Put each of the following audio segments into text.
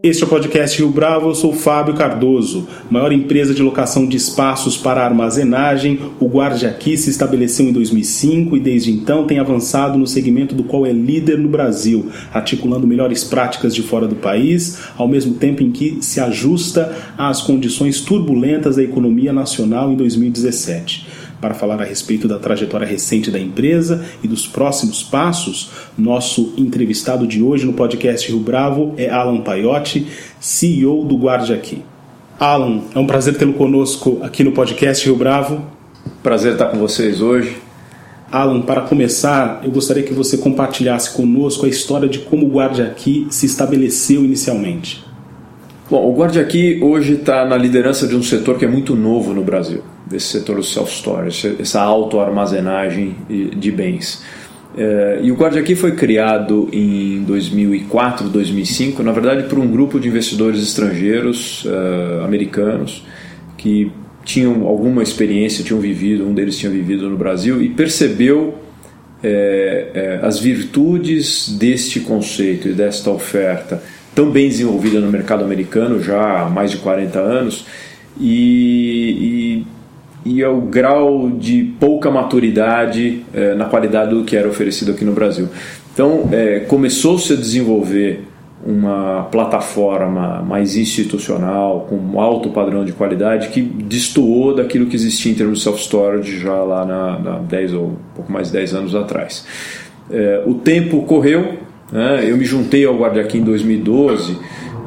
Este é o podcast Rio Bravo, eu sou Fábio Cardoso. Maior empresa de locação de espaços para armazenagem, o Guarde Aqui se estabeleceu em 2005 e desde então tem avançado no segmento do qual é líder no Brasil, articulando melhores práticas de fora do país, ao mesmo tempo em que se ajusta às condições turbulentas da economia nacional em 2017 para falar a respeito da trajetória recente da empresa e dos próximos passos, nosso entrevistado de hoje no podcast Rio Bravo é Alan Paiotti, CEO do Guarde Aqui. Alan, é um prazer tê-lo conosco aqui no podcast Rio Bravo. Prazer estar com vocês hoje. Alan, para começar, eu gostaria que você compartilhasse conosco a história de como o Guarde Aqui se estabeleceu inicialmente. Bom, o Guarde Aqui hoje está na liderança de um setor que é muito novo no Brasil desse setor do self-storage, essa auto-armazenagem de bens. É, e o Guarda Aqui foi criado em 2004, 2005, na verdade por um grupo de investidores estrangeiros uh, americanos que tinham alguma experiência, tinham vivido, um deles tinha vivido no Brasil e percebeu é, é, as virtudes deste conceito e desta oferta tão bem desenvolvida no mercado americano já há mais de 40 anos e, e e ao grau de pouca maturidade é, na qualidade do que era oferecido aqui no Brasil. Então, é, começou-se a desenvolver uma plataforma mais institucional, com um alto padrão de qualidade, que destoou daquilo que existia em termos de self-storage já lá na, na 10 ou pouco mais de 10 anos atrás. É, o tempo correu, né? eu me juntei ao Guardia aqui em 2012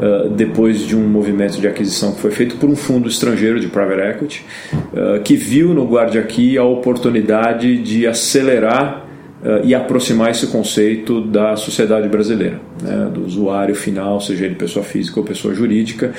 uh, depois de um movimento de aquisição que foi feito por um fundo estrangeiro de private equity, uh, que viu no Guardia aqui a oportunidade de acelerar uh, e aproximar esse conceito da sociedade brasileira, né, do usuário final, seja ele pessoa física ou pessoa jurídica,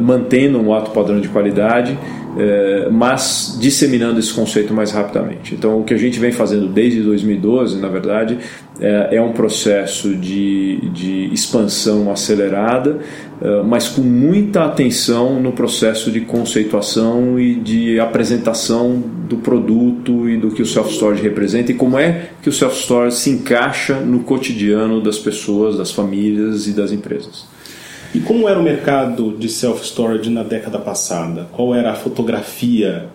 mantendo um alto padrão de qualidade é, mas disseminando esse conceito mais rapidamente. Então, o que a gente vem fazendo desde 2012, na verdade, é, é um processo de, de expansão acelerada, é, mas com muita atenção no processo de conceituação e de apresentação do produto e do que o self-storage representa e como é que o self-storage se encaixa no cotidiano das pessoas, das famílias e das empresas. E como era o mercado de self-storage na década passada? Qual era a fotografia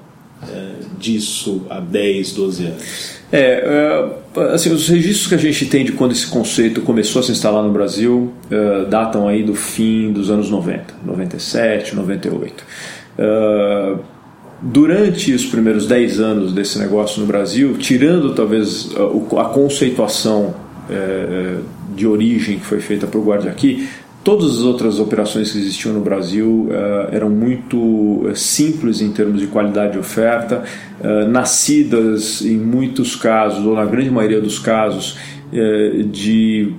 é, disso há 10, 12 anos? É, é, assim, os registros que a gente tem de quando esse conceito começou a se instalar no Brasil é, datam aí do fim dos anos 90, 97, 98. É, durante os primeiros 10 anos desse negócio no Brasil, tirando talvez a, a conceituação é, de origem que foi feita por Guarda aqui, Todas as outras operações que existiam no Brasil uh, eram muito uh, simples em termos de qualidade de oferta, uh, nascidas em muitos casos, ou na grande maioria dos casos, de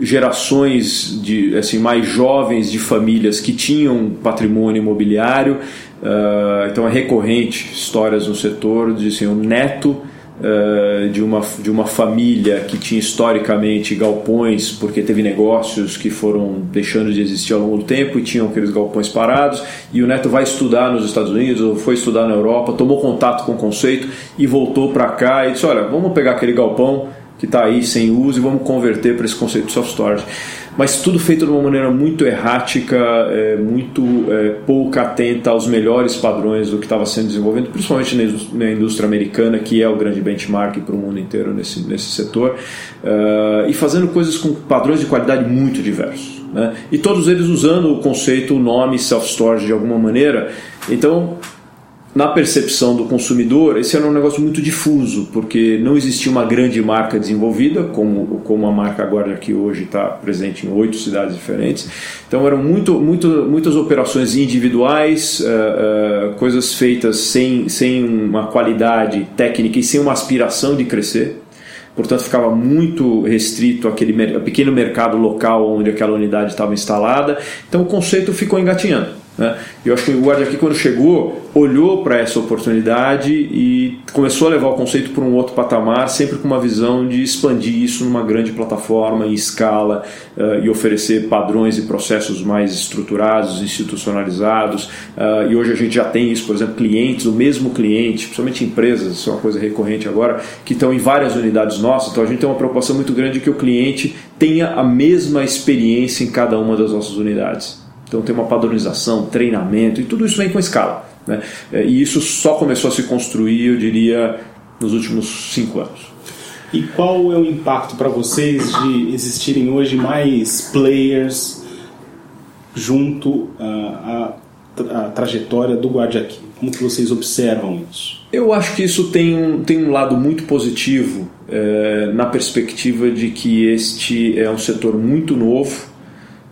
gerações de assim mais jovens de famílias que tinham patrimônio imobiliário. então é recorrente histórias no setor de assim, um neto uh, de, uma, de uma família que tinha historicamente galpões, porque teve negócios que foram deixando de existir ao longo do tempo e tinham aqueles galpões parados, e o neto vai estudar nos Estados Unidos, ou foi estudar na Europa, tomou contato com o conceito e voltou para cá e disse: Olha, vamos pegar aquele galpão que está aí sem uso e vamos converter para esse conceito de soft storage mas tudo feito de uma maneira muito errática, é, muito é, pouco atenta aos melhores padrões do que estava sendo desenvolvido, principalmente na indústria americana, que é o grande benchmark para o mundo inteiro nesse, nesse setor, uh, e fazendo coisas com padrões de qualidade muito diversos. Né? E todos eles usando o conceito, o nome self-storage de alguma maneira. Então, na percepção do consumidor, esse era um negócio muito difuso, porque não existia uma grande marca desenvolvida, como, como a marca agora que hoje está presente em oito cidades diferentes. Então eram muito, muito, muitas operações individuais, uh, uh, coisas feitas sem, sem uma qualidade técnica e sem uma aspiração de crescer. Portanto, ficava muito restrito aquele pequeno mercado local onde aquela unidade estava instalada. Então o conceito ficou engatinhando Né? Eu acho que o Guarda aqui, quando chegou, olhou para essa oportunidade e começou a levar o conceito para um outro patamar, sempre com uma visão de expandir isso numa grande plataforma em escala uh, e oferecer padrões e processos mais estruturados, institucionalizados. Uh, e hoje a gente já tem isso, por exemplo, clientes, o mesmo cliente, principalmente empresas, isso é uma coisa recorrente agora, que estão em várias unidades nossas. Então a gente tem uma preocupação muito grande de que o cliente tenha a mesma experiência em cada uma das nossas unidades. Então tem uma padronização, treinamento e tudo isso vem com escala. Né? É, e isso só começou a se construir, eu diria, nos últimos cinco anos. E qual é o impacto para vocês de existirem hoje mais players junto à, à, à trajetória do Guardiaqui? Como que vocês observam isso? Eu acho que isso tem um, tem um lado muito positivo é, na perspectiva de que este é um setor muito novo,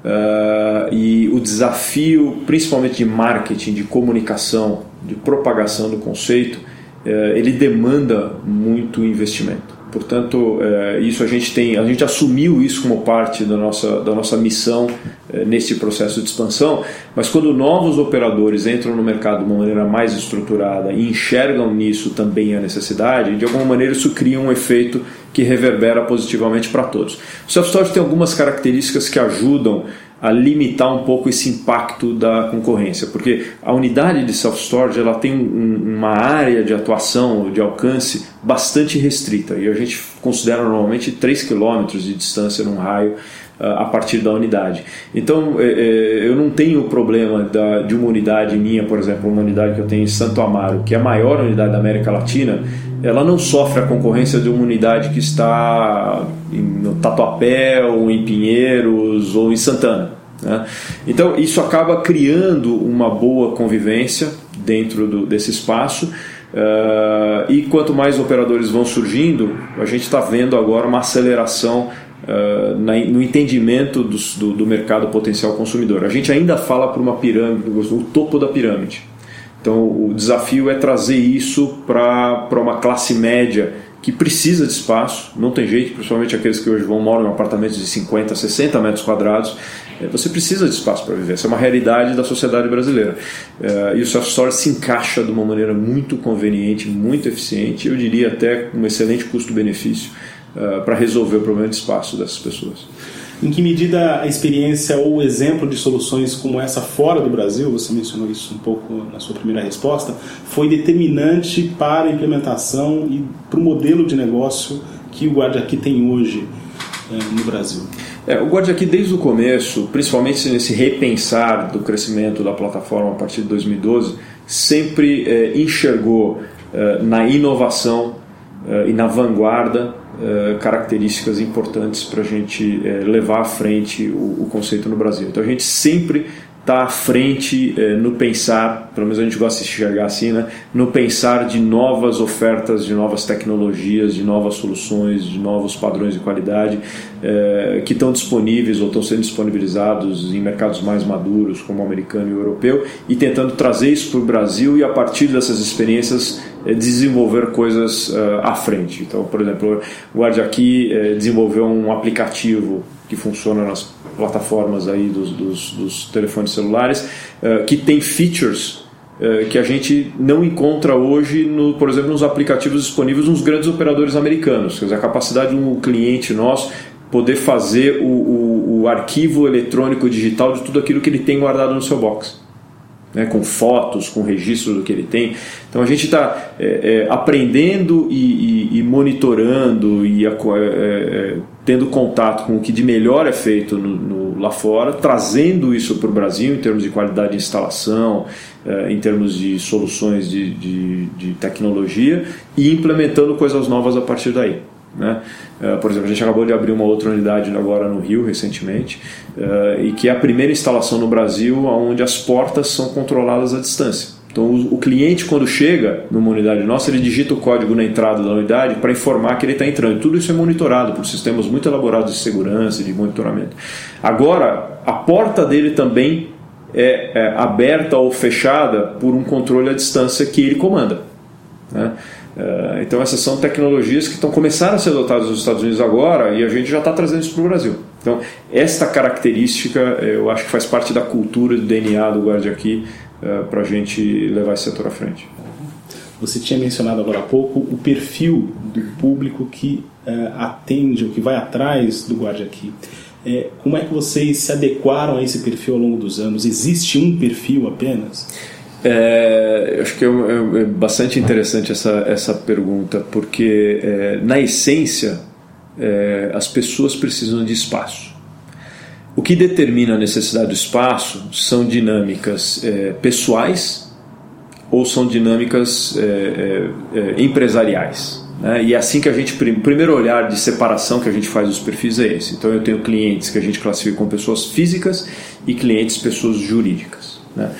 Uh, e o desafio, principalmente de marketing, de comunicação, de propagação do conceito, uh, ele demanda muito investimento. Portanto, é, isso a gente tem, a gente assumiu isso como parte da nossa, da nossa missão é, nesse processo de expansão, mas quando novos operadores entram no mercado de uma maneira mais estruturada e enxergam nisso também a necessidade, de alguma maneira isso cria um efeito que reverbera positivamente para todos. O self-storage tem algumas características que ajudam a limitar um pouco esse impacto da concorrência, porque a unidade de self-storage ela tem um, uma área de atuação, de alcance bastante restrita e a gente considera normalmente 3 km de distância num raio a partir da unidade. Então é, é, eu não tenho problema da, de uma unidade minha, por exemplo, uma unidade que eu tenho em Santo Amaro, que é a maior unidade da América Latina, ela não sofre a concorrência de uma unidade que está no Tatuapé, ou em Pinheiros, ou em Santana. Né? Então isso acaba criando uma boa convivência dentro do, desse espaço. Uh, e quanto mais operadores vão surgindo, a gente está vendo agora uma aceleração uh, na, no entendimento do, do, do, mercado potencial consumidor. A gente ainda fala por uma pirâmide, o topo da pirâmide. Então o desafio é trazer isso para uma classe média que precisa de espaço, não tem jeito, principalmente aqueles que hoje vão moram em apartamentos de 50, 60 metros quadrados, é, você precisa de espaço para viver. Essa é uma realidade da sociedade brasileira. É, e o self-storage se encaixa de uma maneira muito conveniente, muito eficiente, eu diria até com um excelente custo-benefício uh, para resolver o problema de espaço dessas pessoas. Em que medida a experiência ou o exemplo de soluções como essa fora do Brasil, você mencionou isso um pouco na sua primeira resposta, foi determinante para a implementação e para o modelo de negócio que o Guarda aqui tem hoje uh, no Brasil? É, o Guarda aqui desde o começo, principalmente nesse repensar do crescimento da plataforma a partir de 2012, sempre é, enxergou é, na inovação e na vanguarda uh, características importantes para a gente uh, levar à frente o, o, conceito no Brasil. Então a gente sempre está à frente uh, no pensar, pelo menos a gente gosta de enxergar assim, né? no pensar de novas ofertas, de novas tecnologias, de novas soluções, de novos padrões de qualidade que estão disponíveis ou estão sendo disponibilizados em mercados mais maduros, como o americano e o europeu, e tentando trazer isso para o Brasil e a partir dessas experiências desenvolver coisas uh, à frente. Então, por exemplo, o Guarde aqui uh, desenvolveu um aplicativo que funciona nas plataformas aí dos, dos, dos telefones celulares, uh, que tem features que a gente não encontra hoje, no, por exemplo, nos aplicativos disponíveis nos grandes operadores americanos. Quer dizer, a capacidade de um cliente nosso poder fazer o, o, o arquivo eletrônico digital de tudo aquilo que ele tem guardado no seu box né, com fotos, com registro do que ele tem. Então a gente está é, é, aprendendo e, e, e, monitorando e é, é, tendo contato com o que de melhor é feito no, no, lá fora, trazendo isso para o Brasil em termos de qualidade de instalação, é, em termos de soluções de, de, de tecnologia e implementando coisas novas a partir daí. Né? Uh, por exemplo, a gente acabou de abrir uma outra unidade agora no Rio recentemente, uh, e que é a primeira instalação no Brasil onde as portas são controladas à distância. Então, o, cliente, quando chega numa unidade nossa, ele digita o código na entrada da unidade para informar que ele está entrando. Tudo isso é monitorado por sistemas muito elaborados de segurança de monitoramento. Agora, a porta dele também é, é aberta ou fechada por um controle à distância que ele comanda. Né? Eh, então essas são tecnologias que estão começando a ser adotadas nos Estados Unidos agora e a gente já está trazendo isso para o Brasil. Então, esta característica eu acho que faz parte da cultura do DNA do Guarda Aqui para a gente levar esse setor à frente. Você tinha mencionado agora há pouco o perfil do público que uh, atende ou que vai atrás do Guarde Aqui. É, como é que vocês se adequaram a esse perfil ao longo dos anos? Existe um perfil apenas? É, acho que é, é, é, bastante interessante essa, essa pergunta, porque é, na essência é, as pessoas precisam de espaço. O que determina a necessidade do espaço são dinâmicas é, pessoais ou são dinâmicas empresariais. Né? E é assim que a gente, o primeiro olhar de separação que a gente faz dos perfis é esse. Então eu tenho clientes que a gente classifica como pessoas físicas e clientes pessoas jurídicas. Né?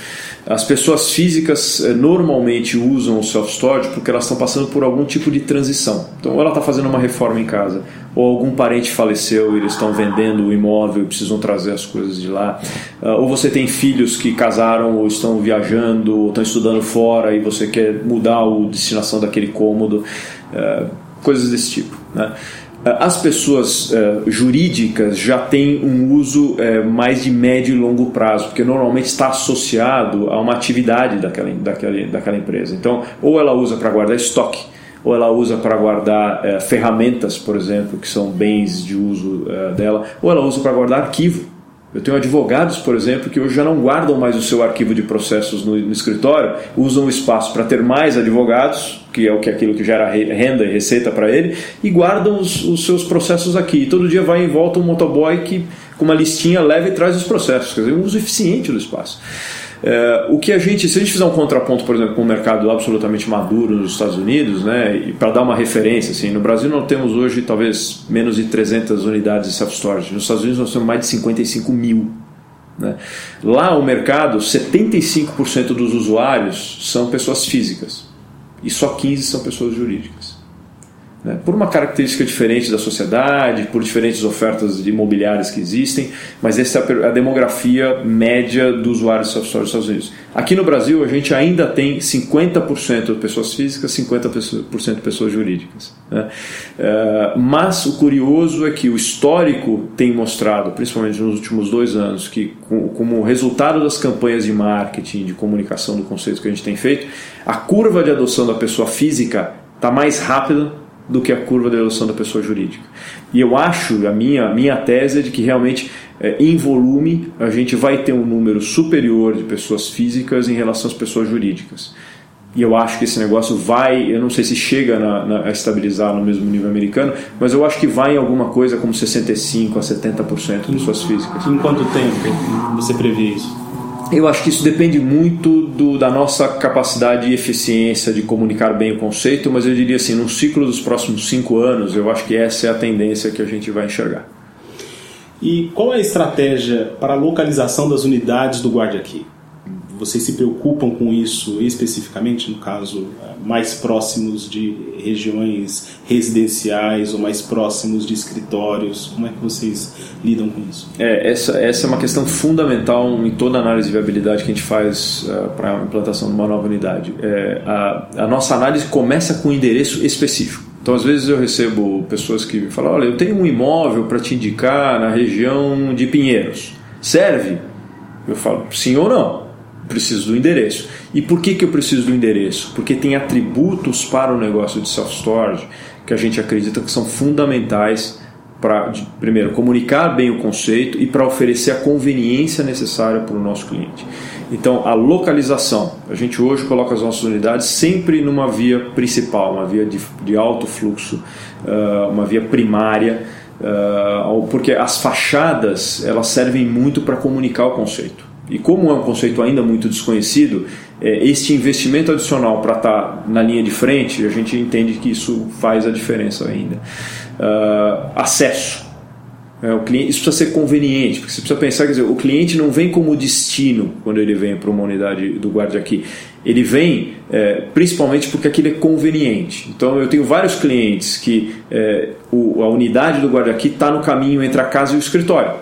As pessoas físicas eh, normalmente usam o self-storage porque elas estão passando por algum tipo de transição. Então, ou ela está fazendo uma reforma em casa, ou algum parente faleceu e eles estão vendendo o imóvel e precisam trazer as coisas de lá, ah, ou você tem filhos que casaram ou estão viajando, ou estão estudando fora e você quer mudar a destinação daquele cômodo, ah, coisas desse tipo. Né? Eh, as pessoas uh, jurídicas já têm um uso uh, mais de médio e longo prazo, porque normalmente está associado a uma atividade daquela, daquela, daquela empresa. Então, ou ela usa para guardar estoque, ou ela usa para guardar ferramentas, por exemplo, que são bens de uso dela, ou ela usa para guardar arquivo. Eu tenho advogados, por exemplo, que hoje já não guardam mais o seu arquivo de processos no, no escritório, usam o espaço para ter mais advogados, que é o que aquilo que gera renda e receita para ele, e guardam os, os, seus processos aqui. E todo dia vai em volta um motoboy que com uma listinha leva e traz os processos, quer dizer, um uso eficiente do espaço. É, o que a gente, se a gente fizer um contraponto, por exemplo, com um mercado absolutamente maduro nos Estados Unidos, né, e para dar uma referência, assim, no Brasil nós temos hoje talvez menos de 300 unidades de self-storage, nos Estados Unidos nós temos mais de 55 mil. Né? Lá o mercado, 75% dos usuários são pessoas físicas e só 15% são pessoas jurídicas né, por uma característica diferente da sociedade, por diferentes ofertas imobiliárias que existem, mas essa é a demografia média do usuário de self-storage dos Estados Unidos. Aqui no Brasil, a gente ainda tem 50% de pessoas físicas, 50% de pessoas jurídicas. Né? Uh, mas o curioso é que o histórico tem mostrado, principalmente nos últimos dois anos, que como resultado das campanhas de marketing, de comunicação do conceito que a gente tem feito, a curva de adoção da pessoa física está mais rápida do que a curva de adoção da pessoa jurídica. E eu acho, a minha, minha tese é de que realmente, é, em volume, a gente vai ter um número superior de pessoas físicas em relação às pessoas jurídicas. E eu acho que esse negócio vai, eu não sei se chega na, na, a estabilizar no mesmo nível americano, mas eu acho que vai em alguma coisa como 65% a 70% de pessoas físicas. Em quanto tempo você prevê isso? Eu acho que isso depende muito do, da nossa capacidade e eficiência de comunicar bem o conceito, mas eu diria assim, no ciclo dos próximos cinco anos, eu acho que essa é a tendência que a gente vai enxergar. E qual é a estratégia para a localização das unidades do Guarde Aqui? Vocês se preocupam com isso especificamente, no caso, mais próximos de regiões residenciais ou mais próximos de escritórios? Como é que vocês lidam com isso? É, essa, essa é uma questão fundamental em toda análise de viabilidade que a gente faz uh, para a implantação de uma nova unidade. É, a, a nossa análise começa com um endereço específico. Então, às vezes eu recebo pessoas que me falam: Olha, eu tenho um imóvel para te indicar na região de Pinheiros. Serve? Eu falo: Sim ou não? Preciso do endereço. E por que, que eu preciso do endereço? Porque tem atributos para o negócio de self-storage que a gente acredita que são fundamentais para, primeiro, comunicar bem o conceito e para oferecer a conveniência necessária para o nosso cliente. Então, a localização. A gente hoje coloca as nossas unidades sempre numa via principal, uma via de, de alto fluxo, uh, uma via primária, uh, porque as fachadas elas servem muito para comunicar o conceito. E como é um conceito ainda muito desconhecido, é, este investimento adicional para estar tá na linha de frente, a gente entende que isso faz a diferença ainda. Uh, acesso. É, o cliente, isso precisa ser conveniente, porque você precisa pensar, quer dizer, o cliente não vem como destino quando ele vem para uma unidade do guarda aqui. Ele vem é, principalmente porque aquilo é conveniente. Então eu tenho vários clientes que é, o, a unidade do guarda aqui está no caminho entre a casa e o escritório.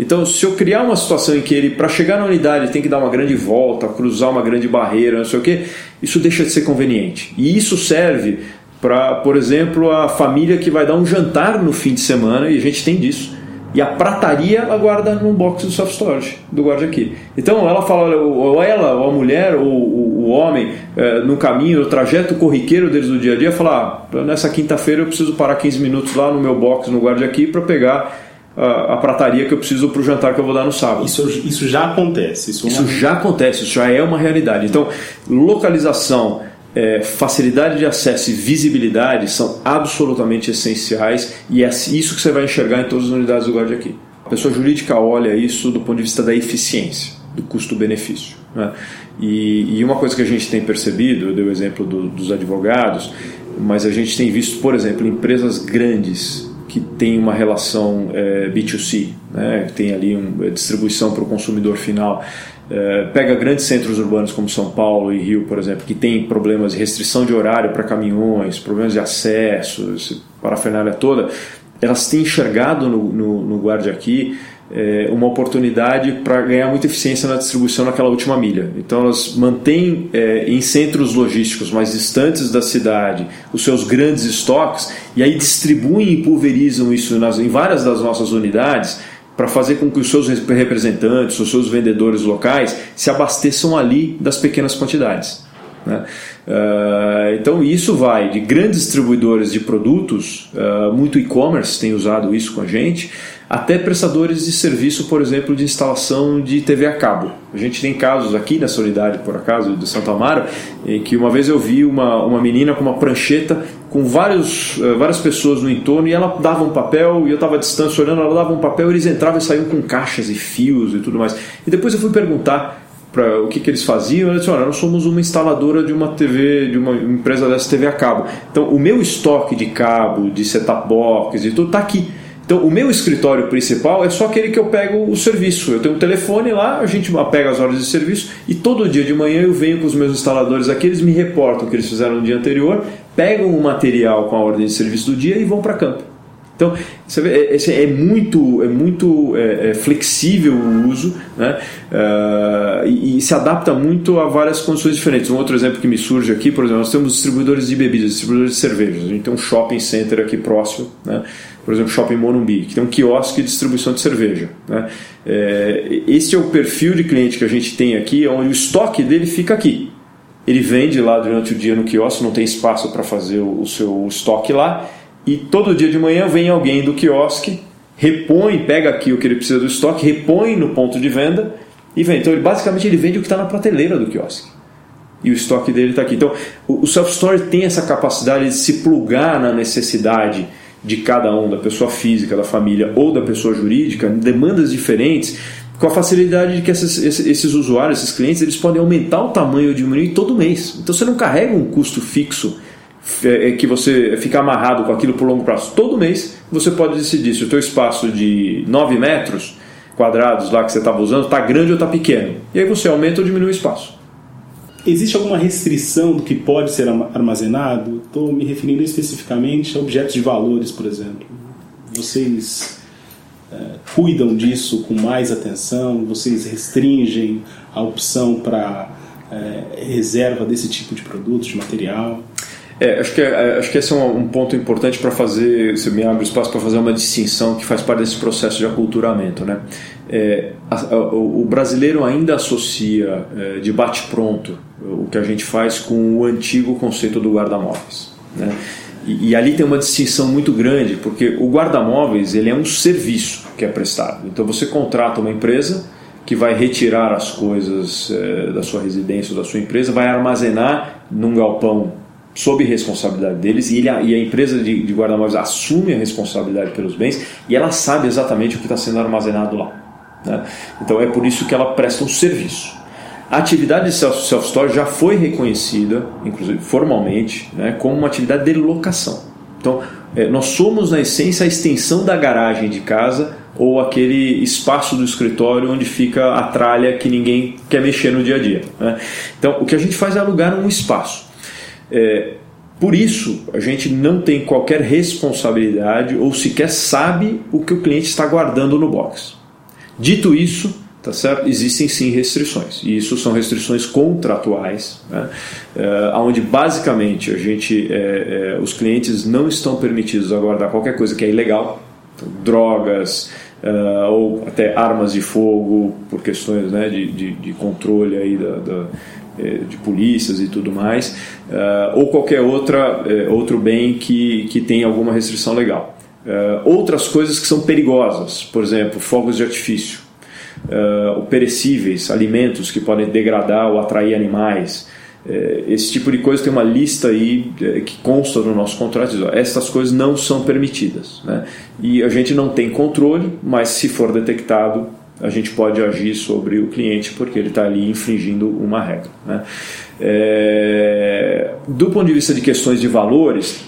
Então, se eu criar uma situação em que ele, para chegar na unidade, tem que dar uma grande volta, cruzar uma grande barreira, não sei o que, isso deixa de ser conveniente. E isso serve para, por exemplo, a família que vai dar um jantar no fim de semana, e a gente tem disso. E a prataria ela guarda no box do soft storage, do guarda aqui. Então ela fala, ou ela, ou a mulher, ou o, homem, é, no caminho, no trajeto corriqueiro deles do dia a dia, fala, ah, nessa quinta-feira eu preciso parar 15 minutos lá no meu box, no guarda aqui, para pegar a, a, prataria que eu preciso para o jantar que eu vou dar no sábado. Isso, isso já acontece. Isso, isso já acontece, isso já é uma realidade. Então, localização é, facilidade de acesso e visibilidade são absolutamente essenciais e é isso que você vai enxergar em todas as unidades do Guarda aqui. A pessoa jurídica olha isso do ponto de vista da eficiência, do custo-benefício. Né? E, e, uma coisa que a gente tem percebido, eu dei o exemplo do, dos advogados, mas a gente tem visto, por exemplo, empresas grandes que têm uma relação é, B2C, né? tem ali uma distribuição para o consumidor final é, pega grandes centros urbanos como São Paulo e Rio, por exemplo, que tem problemas de restrição de horário para caminhões, problemas de acesso, parafernália toda, elas têm enxergado no, no, no Guarda Aqui é, uma oportunidade para ganhar muita eficiência na distribuição naquela última milha. Então elas mantêm é, em centros logísticos mais distantes da cidade os seus grandes estoques e aí distribuem e pulverizam isso nas, em várias das nossas unidades para fazer com que os seus representantes, os seus vendedores locais se abasteçam ali das pequenas quantidades. Né? Uh, então isso vai de grandes distribuidores de produtos, uh, muito e-commerce tem usado isso com a gente, até prestadores de serviço, por exemplo, de instalação de TV a cabo. A gente tem casos aqui nessa unidade, por acaso, de Santa Amaro, em que uma vez eu vi uma, uma menina com uma prancheta com vários, uh, várias pessoas no entorno e ela dava um papel e eu estava à distância olhando, ela dava um papel, eles entravam e saíam com caixas e fios e tudo mais. E depois eu fui perguntar para o que, que eles faziam, eles disseram, olha, nós somos uma instaladora de uma TV, de uma empresa dessa TV a cabo. Então, o meu estoque de cabo, de set-top box e tudo está aqui. Então, o meu escritório principal é só aquele que eu pego o serviço. Eu tenho um telefone lá, a gente pega as horas de serviço e todo dia de manhã eu venho com os meus instaladores aqui, eles me reportam o que eles fizeram no dia anterior, pegam o material com a ordem de serviço do dia e vão para campo. Então, você vê, é, é muito, é muito é, é flexível o uso né? Uh, e, e, se adapta muito a várias condições diferentes. Um outro exemplo que me surge aqui, por exemplo, nós temos distribuidores de bebidas, distribuidores de cervejas. A gente tem um shopping center aqui próximo, né? Por exemplo, Shopping Morumbi, que tem um quiosque de distribuição de cerveja. Né? É, esse é o perfil de cliente que a gente tem aqui, onde o estoque dele fica aqui. Ele vende lá durante o dia no quiosque, não tem espaço para fazer o, seu estoque lá e todo dia de manhã vem alguém do quiosque, repõe, pega aqui o que ele precisa do estoque, repõe no ponto de venda e vende. Então, ele, basicamente, ele vende o que está na prateleira do quiosque. E o estoque dele está aqui. Então, o self-store tem essa capacidade de se plugar na necessidade de cada um, da pessoa física, da família ou da pessoa jurídica, demandas diferentes, com a facilidade de que esses, esses usuários, esses clientes, eles podem aumentar o tamanho ou diminuir todo mês. Então você não carrega um custo fixo é, é que você fica amarrado com aquilo por longo prazo. Todo mês você pode decidir se o teu espaço de 9 metros quadrados lá que você estava usando está grande ou está pequeno. E aí você aumenta ou diminui o espaço. Existe alguma restrição do que pode ser armazenado? Estou me referindo especificamente a objetos de valores, por exemplo. Vocês é, cuidam disso com mais atenção? Vocês restringem a opção para é, reserva desse tipo de produtos, de material? É, acho, que, é, acho que esse é um, um ponto importante para fazer, você me abre espaço para fazer uma distinção que faz parte desse processo de aculturamento. Né? É, a, a, o brasileiro ainda associa é, de bate-pronto o que a gente faz com o antigo conceito do guarda-móveis. Né? E, e, ali tem uma distinção muito grande, porque o guarda-móveis ele é um serviço que é prestado. Então você contrata uma empresa que vai retirar as coisas é, da sua residência ou da sua empresa, vai armazenar num galpão sob responsabilidade deles e, ele, e a empresa de, de guarda-móveis assume a responsabilidade pelos bens e ela sabe exatamente o que está sendo armazenado lá. Né? Então é por isso que ela presta um serviço. A atividade de self-storage já foi reconhecida, inclusive formalmente, né, como uma atividade de locação. Então, é, nós somos, na essência, a extensão da garagem de casa ou aquele espaço do escritório onde fica a tralha que ninguém quer mexer no dia a dia. Né? Então, o que a gente faz é alugar um espaço. É, por isso, a gente não tem qualquer responsabilidade ou sequer sabe o que o cliente está guardando no box. Dito isso, tá certo? existem sim restrições, e isso são restrições contratuais, né? é, onde basicamente a gente, é, é, os clientes não estão permitidos a guardar qualquer coisa que é ilegal, então, drogas, uh, ou até armas de fogo por questões né, de, de, de controle aí da, da de polícias e tudo mais, uh, ou qualquer outra, uh, outro bem que, que tenha alguma restrição legal. Uh, outras coisas que são perigosas, por exemplo, fogos de artifício, perecíveis, alimentos que podem degradar ou atrair animais, é, esse tipo de coisa tem uma lista aí é, que consta no nosso contrato, estas coisas não são permitidas. Né? E a gente não tem controle, mas se for detectado, a gente pode agir sobre o cliente porque ele está ali infringindo uma regra. Né? É, do ponto de vista de questões de valores,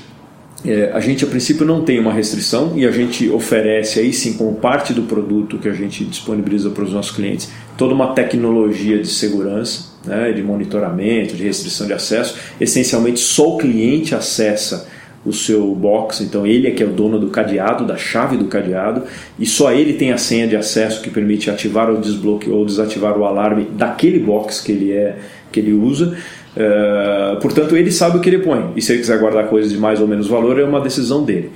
é, a gente a princípio não tem uma restrição e a gente oferece aí sim como parte do produto que a gente disponibiliza para os nossos clientes toda uma tecnologia de segurança, né, de monitoramento, de restrição de acesso. Essencialmente só o cliente acessa o seu box, então ele é que é o dono do cadeado, da chave do cadeado, e só ele tem a senha de acesso que permite ativar ou desbloquear ou desativar o alarme daquele box que ele é que ele usa. Uh, portanto, ele sabe o que ele põe. E se ele quiser guardar coisas de mais ou menos valor, é uma decisão dele.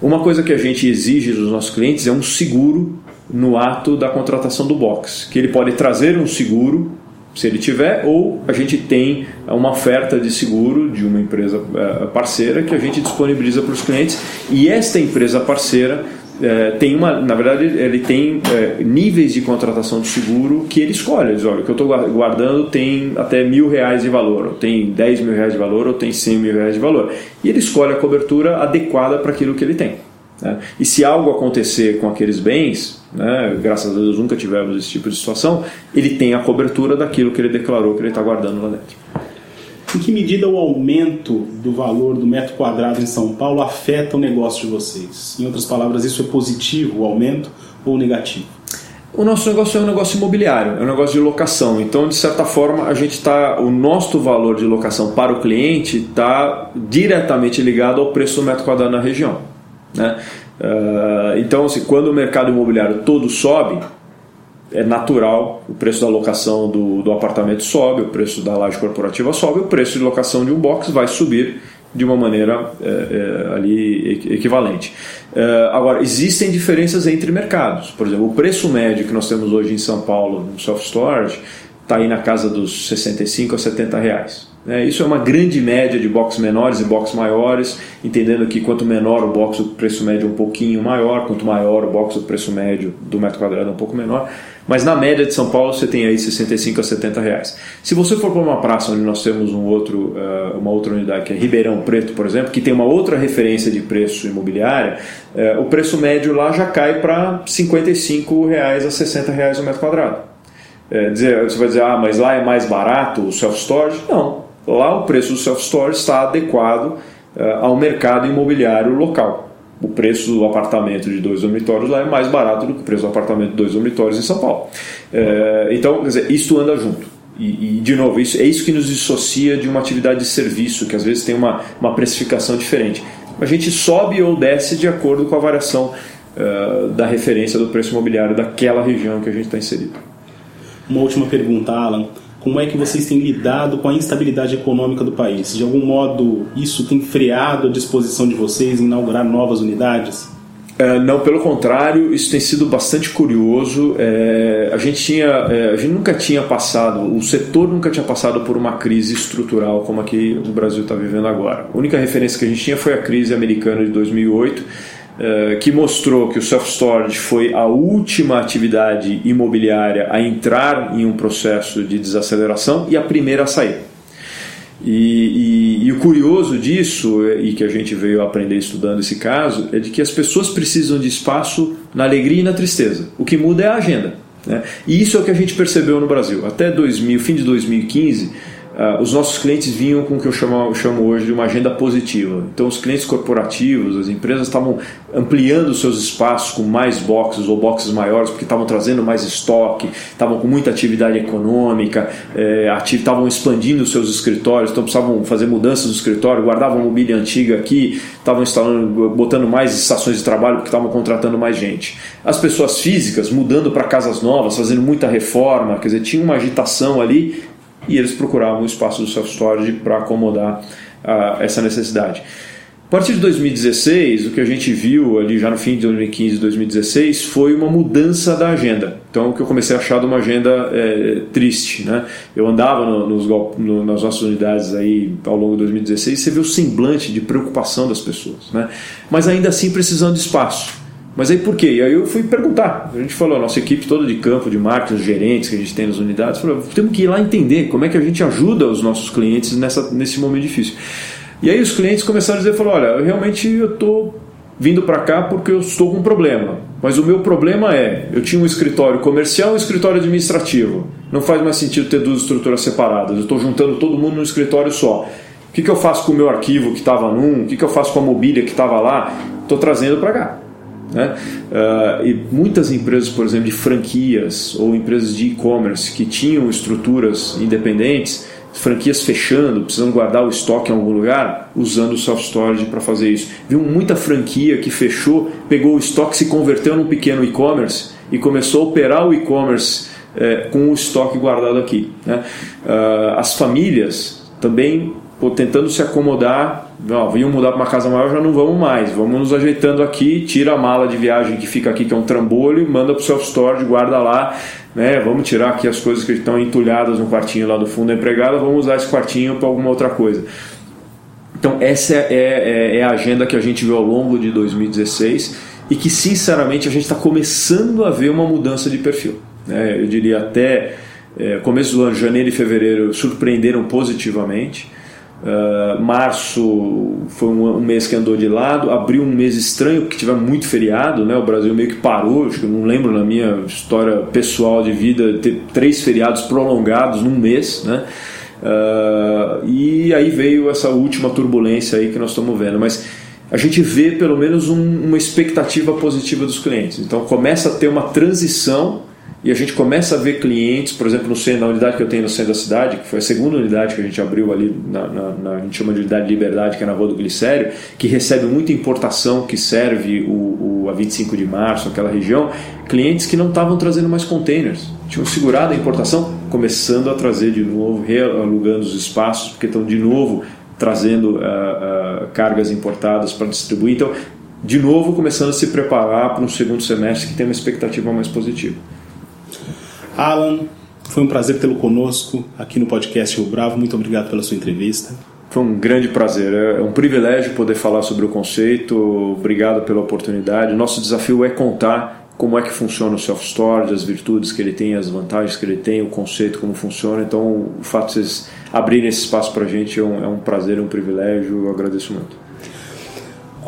Uma coisa que a gente exige dos nossos clientes é um seguro no ato da contratação do box, que ele pode trazer um seguro se ele tiver, ou a gente tem uma oferta de seguro de uma empresa eh, parceira que a gente disponibiliza para os clientes e esta empresa parceira é, tem uma, na verdade, ele tem é, níveis de contratação de seguro que ele escolhe. Ele diz, olha, o que eu estou guardando tem até mil reais de valor, ou tem dez mil reais de valor, ou tem cem mil reais de valor. E ele escolhe a cobertura adequada para aquilo que ele tem. Né? E se algo acontecer com aqueles bens, né, graças a Deus nunca tivemos esse tipo de situação, ele tem a cobertura daquilo que ele declarou que ele está guardando lá dentro. Em que medida o aumento do valor do metro quadrado em São Paulo afeta o negócio de vocês? Em outras palavras, isso é positivo, o aumento, ou negativo? O nosso negócio é um negócio imobiliário, é um negócio de locação. Então, de certa forma, a gente está, o nosso valor de locação para o cliente está diretamente ligado ao preço do metro quadrado na região. Né? Uh, então, assim, quando o mercado imobiliário todo sobe, é natural, o preço da locação do, do apartamento sobe, o preço da laje corporativa sobe, o preço de locação de um box vai subir de uma maneira é, é, ali equivalente. É, agora, existem diferenças entre mercados. Por exemplo, o preço médio que nós temos hoje em São Paulo no self-storage está aí na casa dos 65 a 70 reais. É, isso é uma grande média de boxes menores e boxes maiores, entendendo que quanto menor o box, o preço médio é um pouquinho maior, quanto maior o box, o preço médio do metro quadrado é um pouco menor. Mas na média de São Paulo você tem aí 65 a 70 reais. Se você for para uma praça onde nós temos um outro, uh, uma outra unidade, que é Ribeirão Preto, por exemplo, que tem uma outra referência de preço imobiliária, uh, o preço médio lá já cai para 55 reais a 60 reais o metro quadrado. É, dizer, você vai dizer, ah, mas lá é mais barato o self-storage? Não, Lá o preço do self-storage está adequado uh, ao mercado imobiliário local. O preço do apartamento de dois dormitórios lá é mais barato do que o preço do apartamento de dois dormitórios em São Paulo. Uh, então, quer dizer, isto anda junto. E, e, de novo, isso, é isso que nos dissocia de uma atividade de serviço, que às vezes tem uma, uma precificação diferente. A gente sobe ou desce de acordo com a variação uh, da referência do preço imobiliário daquela região que a gente está inserido. Uma última pergunta, Alan. Como é que vocês têm lidado com a instabilidade econômica do país? De algum modo, isso tem freado a disposição de vocês em inaugurar novas unidades? É, não, pelo contrário, isso tem sido bastante curioso. É, a gente tinha, é, a gente nunca tinha passado, o setor nunca tinha passado por uma crise estrutural como a que o Brasil está vivendo agora. A única referência que a gente tinha foi a crise americana de 2008 eh, que mostrou que o self-storage foi a última atividade imobiliária a entrar em um processo de desaceleração e a primeira a sair. E, e, e, o curioso disso, eh, e que a gente veio aprender estudando esse caso, é de que as pessoas precisam de espaço na alegria e na tristeza. O que muda é a agenda. Né? E isso é o que a gente percebeu no Brasil. Até 2000, fim de 2015, Uh, os nossos clientes vinham com o que eu chamo, chamo, hoje de uma agenda positiva. Então, os clientes corporativos, as empresas estavam ampliando seus espaços com mais boxes ou boxes maiores, porque estavam trazendo mais estoque, estavam com muita atividade econômica, é, estavam expandindo seus escritórios, então precisavam fazer mudanças no escritório, guardavam mobília antiga aqui, estavam instalando, botando mais estações de trabalho porque estavam contratando mais gente. As pessoas físicas mudando para casas novas, fazendo muita reforma, quer dizer, tinha uma agitação ali e eles procuravam o espaço do self-storage para acomodar uh, essa necessidade. A partir de 2016, o que a gente viu ali já no fim de 2015 e 2016 foi uma mudança da agenda. Então, o que eu comecei a achar de uma agenda é, triste. Né? Eu andava no, nos, no, nas nossas unidades aí ao longo de 2016 e você vê o semblante de preocupação das pessoas. Né? Mas ainda assim precisando de espaço. Mas aí por quê? E aí eu fui perguntar. A gente falou, a nossa equipe toda de campo, de marketing, os gerentes que a gente tem nas unidades, falou, temos que ir lá entender como é que a gente ajuda os nossos clientes nessa, nesse momento difícil. E aí os clientes começaram a dizer, falou, olha, realmente eu estou vindo para cá porque eu estou com um problema. Mas o meu problema é, eu tinha um escritório comercial e um escritório administrativo. Não faz mais sentido ter duas estruturas separadas. Eu estou juntando todo mundo num escritório só. O que, que eu faço com o meu arquivo que estava num? O que, que eu faço com a mobília que estava lá? Estou trazendo para cá. Né? Uh, e muitas empresas, por exemplo, de franquias ou empresas de e-commerce que tinham estruturas independentes franquias fechando, precisando guardar o estoque em algum lugar, usando o self-storage para fazer isso. Viu muita franquia que fechou, pegou o estoque, se converteu num pequeno e-commerce e começou a operar o e-commerce é, com o estoque guardado aqui. Né? Uh, as famílias também pô, tentando se acomodar, ó, vinham mudar para uma casa maior, já não vamos mais, vamos nos ajeitando aqui, tira a mala de viagem que fica aqui, que é um trambolho, manda para o self-storage, guarda lá, né? Vamos tirar aqui as coisas que estão entulhadas no quartinho lá do fundo da empregada, vamos usar esse quartinho para alguma outra coisa. Então, essa é, é, é, a agenda que a gente viu ao longo de 2016 e que, sinceramente, a gente está começando a ver uma mudança de perfil. Né? Eu diria até é, começo do ano, janeiro e fevereiro, surpreenderam positivamente. Uh, março foi um, um, mês que andou de lado, abril um mês estranho porque tivemos muito feriado, né? O Brasil meio que parou, acho que eu não lembro na minha história pessoal de vida ter três feriados prolongados num mês, né? Uh, e aí veio essa última turbulência aí que nós estamos vendo, mas a gente vê pelo menos um, uma expectativa positiva dos clientes. Então começa a ter uma transição e a gente começa a ver clientes, por exemplo, no centro, na unidade que eu tenho no centro da cidade, que foi a segunda unidade que a gente abriu ali, na, na, na a gente chama de unidade de liberdade, que é na Rua do Glicério, que recebe muita importação que serve o, o, a 25 de março, aquela região, clientes que não estavam trazendo mais containers, tinham segurado a importação, começando a trazer de novo, realugando os espaços, porque estão de novo trazendo uh, uh, cargas importadas para distribuir. Então, de novo, começando a se preparar para um segundo semestre que tem uma expectativa mais positiva. Alan, foi um prazer tê-lo conosco aqui no podcast Rio Bravo. Muito obrigado pela sua entrevista. Foi um grande prazer, é um privilégio poder falar sobre o conceito. Obrigado pela oportunidade. Nosso desafio é contar como é que funciona o self-storage, as virtudes que ele tem, as vantagens que ele tem, o conceito, como funciona. Então, o fato de vocês abrirem esse espaço para a gente é um, é um prazer, é um privilégio. Eu agradeço muito